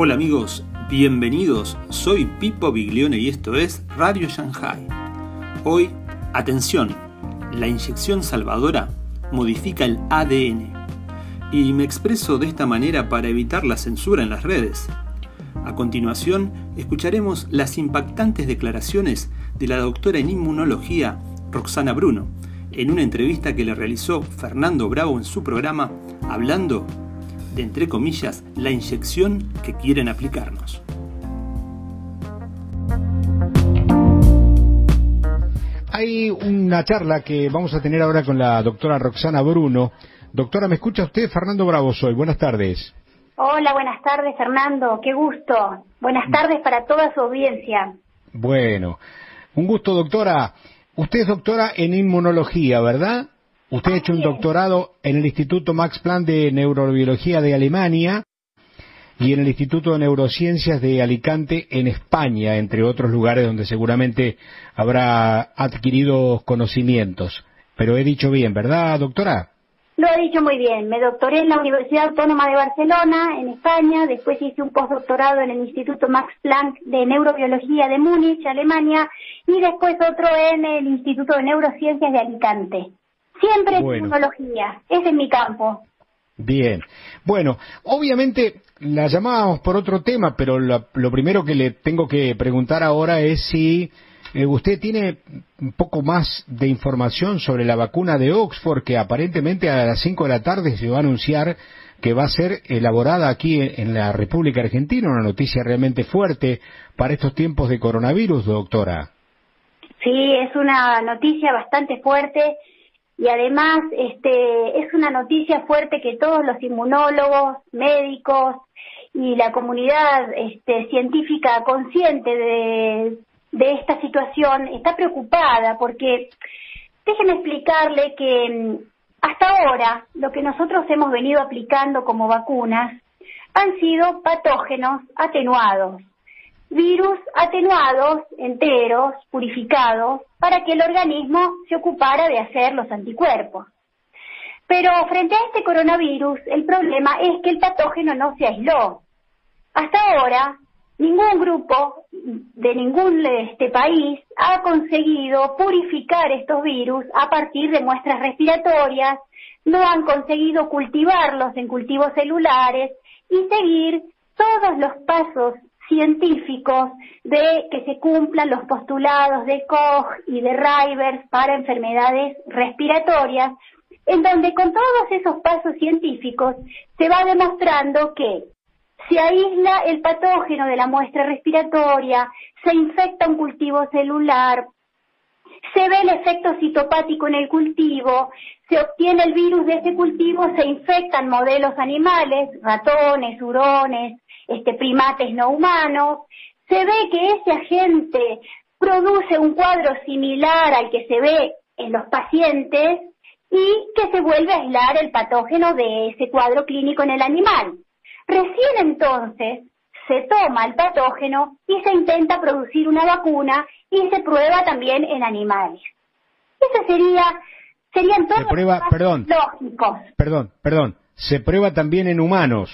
Hola amigos, bienvenidos. Soy Pipo Biglione y esto es Radio Shanghai. Hoy, atención, la inyección salvadora modifica el ADN. Y me expreso de esta manera para evitar la censura en las redes. A continuación, escucharemos las impactantes declaraciones de la doctora en inmunología Roxana Bruno, en una entrevista que le realizó Fernando Bravo en su programa Hablando de, entre comillas, la inyección que quieren aplicarnos. Hay una charla que vamos a tener ahora con la doctora Roxana Bruno. Doctora, ¿me escucha usted? Fernando Bravo soy. Buenas tardes. Hola, buenas tardes, Fernando. Qué gusto. Buenas tardes para toda su audiencia. Bueno, un gusto, doctora. Usted es doctora en inmunología, ¿verdad? Usted ha hecho un doctorado en el Instituto Max Planck de Neurobiología de Alemania y en el Instituto de Neurociencias de Alicante en España, entre otros lugares donde seguramente habrá adquirido conocimientos. Pero he dicho bien, ¿verdad, doctora? Lo ha dicho muy bien. Me doctoré en la Universidad Autónoma de Barcelona, en España. Después hice un postdoctorado en el Instituto Max Planck de Neurobiología de Múnich, Alemania. Y después otro en el Instituto de Neurociencias de Alicante. Siempre bueno. inmunología, ese es mi campo. Bien, bueno, obviamente la llamábamos por otro tema, pero lo, lo primero que le tengo que preguntar ahora es si eh, usted tiene un poco más de información sobre la vacuna de Oxford, que aparentemente a las 5 de la tarde se va a anunciar que va a ser elaborada aquí en la República Argentina, una noticia realmente fuerte para estos tiempos de coronavirus, doctora. Sí, es una noticia bastante fuerte y además este, es una noticia fuerte que todos los inmunólogos, médicos y la comunidad este, científica consciente de, de esta situación está preocupada porque déjeme explicarle que mm, hasta ahora lo que nosotros hemos venido aplicando como vacunas han sido patógenos atenuados, virus atenuados, enteros, purificados, para que el organismo se ocupara de hacer los anticuerpos. Pero frente a este coronavirus, el problema es que el patógeno no se aisló. Hasta ahora, ningún grupo de ningún este país ha conseguido purificar estos virus a partir de muestras respiratorias, no han conseguido cultivarlos en cultivos celulares y seguir todos los pasos científicos de que se cumplan los postulados de Koch y de Rivers para enfermedades respiratorias, en donde con todos esos pasos científicos se va demostrando que se aísla el patógeno de la muestra respiratoria, se infecta un cultivo celular, se ve el efecto citopático en el cultivo, se obtiene el virus de ese cultivo, se infectan modelos animales, ratones, hurones, este, primates no humanos, se ve que ese agente produce un cuadro similar al que se ve en los pacientes y que se vuelve a aislar el patógeno de ese cuadro clínico en el animal. Recién entonces se toma el patógeno y se intenta producir una vacuna y se prueba también en animales. Eso sería, serían todos se prueba, perdón, lógicos. Perdón, perdón, se prueba también en humanos.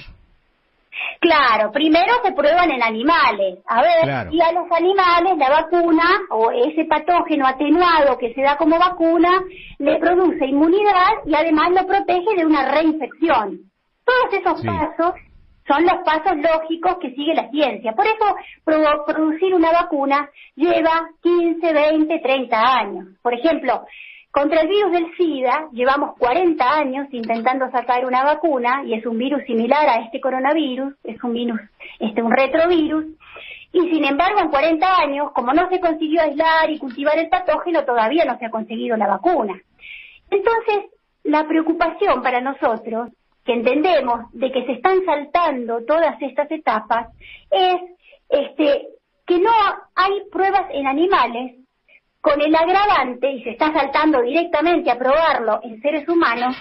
Claro, primero se prueban en animales. A ver, y a los animales la vacuna o ese patógeno atenuado que se da como vacuna le produce inmunidad y además lo protege de una reinfección. Todos esos pasos son los pasos lógicos que sigue la ciencia. Por eso producir una vacuna lleva 15, 20, 30 años. Por ejemplo, contra el virus del SIDA llevamos 40 años intentando sacar una vacuna y es un virus similar a este coronavirus, es un virus, este un retrovirus. Y sin embargo, en 40 años, como no se consiguió aislar y cultivar el patógeno, todavía no se ha conseguido la vacuna. Entonces, la preocupación para nosotros que entendemos de que se están saltando todas estas etapas es este que no hay pruebas en animales con el agravante y se está saltando directamente a probarlo en seres humanos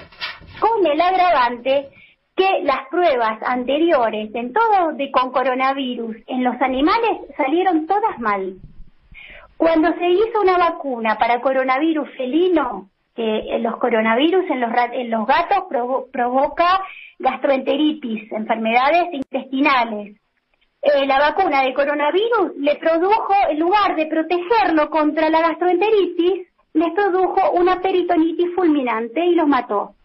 con el agravante que las pruebas anteriores en todo de con coronavirus en los animales salieron todas mal. Cuando se hizo una vacuna para coronavirus felino, que los coronavirus en los, en los gatos provoca gastroenteritis, enfermedades intestinales. Eh, la vacuna de coronavirus le produjo, en lugar de protegerlo contra la gastroenteritis, les produjo una peritonitis fulminante y los mató.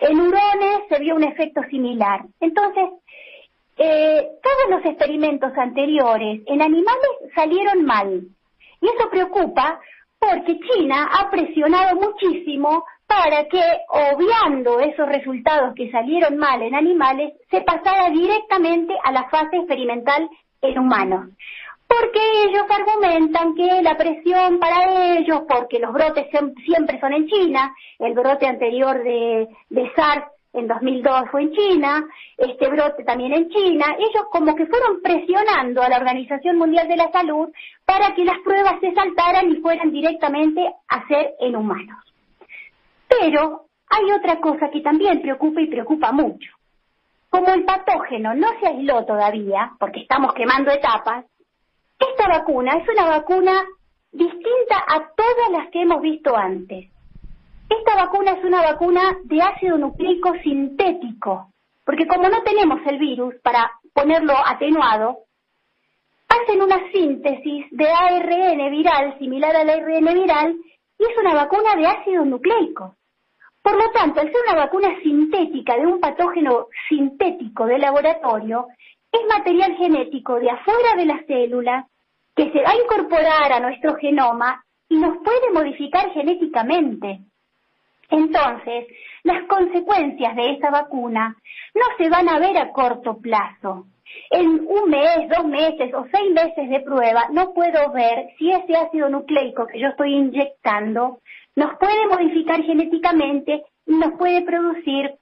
En hurones se vio un efecto similar. Entonces, eh, todos los experimentos anteriores en animales salieron mal. Y eso preocupa porque China ha presionado muchísimo para que, obviando esos resultados que salieron mal en animales, se pasara directamente a la fase experimental en humanos. Porque ellos argumentan que la presión para ellos, porque los brotes siempre son en China, el brote anterior de, de SARS en 2002 fue en China, este brote también en China, ellos como que fueron presionando a la Organización Mundial de la Salud para que las pruebas se saltaran y fueran directamente a ser en humanos. Pero hay otra cosa que también preocupa y preocupa mucho. Como el patógeno no se aisló todavía, porque estamos quemando etapas, esta vacuna es una vacuna distinta a todas las que hemos visto antes. Esta vacuna es una vacuna de ácido nucleico sintético, porque como no tenemos el virus para ponerlo atenuado, hacen una síntesis de ARN viral similar al ARN viral y es una vacuna de ácido nucleico. Por lo tanto, al ser una vacuna sintética de un patógeno sintético de laboratorio, es material genético de afuera de la célula que se va a incorporar a nuestro genoma y nos puede modificar genéticamente. Entonces, las consecuencias de esa vacuna no se van a ver a corto plazo. En un mes, dos meses o seis meses de prueba no puedo ver si ese ácido nucleico que yo estoy inyectando nos puede modificar genéticamente y nos puede producir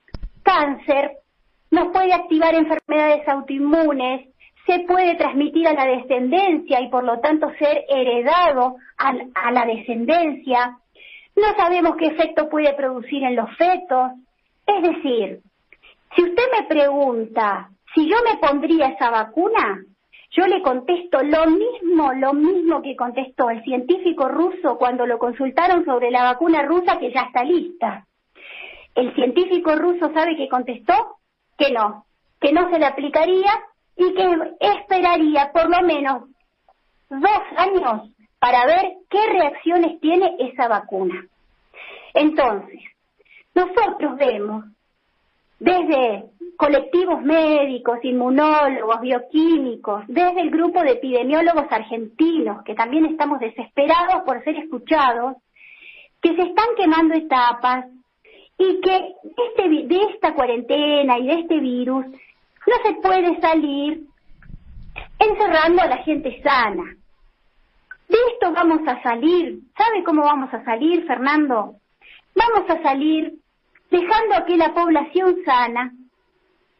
cáncer, nos puede activar enfermedades autoinmunes, se puede transmitir a la descendencia y por lo tanto ser heredado a, la descendencia. No sabemos qué efecto puede producir en los fetos. Es decir, si usted me pregunta si yo me pondría esa vacuna, yo le contesto lo mismo, lo mismo que contestó el científico ruso cuando lo consultaron sobre la vacuna rusa que ya está lista. El científico ruso sabe que contestó que no, que no se le aplicaría y que esperaría por lo menos dos años para ver qué reacciones tiene esa vacuna. Entonces, nosotros vemos desde colectivos médicos, inmunólogos, bioquímicos, desde el grupo de epidemiólogos argentinos, que también estamos desesperados por ser escuchados, que se están quemando etapas y que este, de esta cuarentena y de este virus no se puede salir encerrando a la gente sana. De esto vamos a salir. ¿Sabe cómo vamos a salir, Fernando? Vamos a salir dejando que la población sana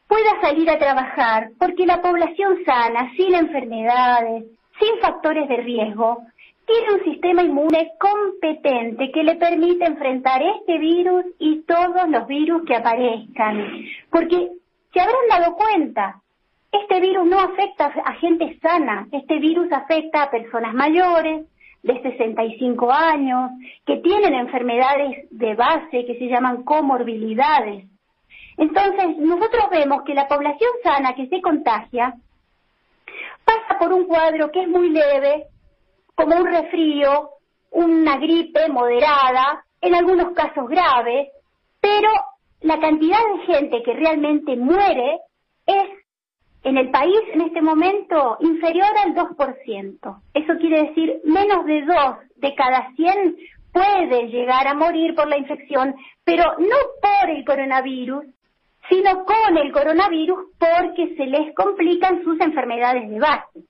pueda salir a trabajar, porque la población sana, sin enfermedades, sin factores de riesgo, tiene un sistema inmune competente que le permite enfrentar este virus y todos los virus que aparezcan. Porque se habrán dado cuenta, este virus no afecta a gente sana, este virus afecta a personas mayores, de 65 años, que tienen enfermedades de base que se llaman comorbilidades. Entonces, nosotros vemos que la población sana que se contagia pasa por un cuadro que es muy leve, como un resfrío, una gripe moderada, en algunos casos grave, pero la cantidad de gente que realmente muere es en el país en este momento inferior al 2%. Eso quiere decir menos de 2 de cada 100 puede llegar a morir por la infección, pero no por el coronavirus, sino con el coronavirus porque se les complican sus enfermedades de base.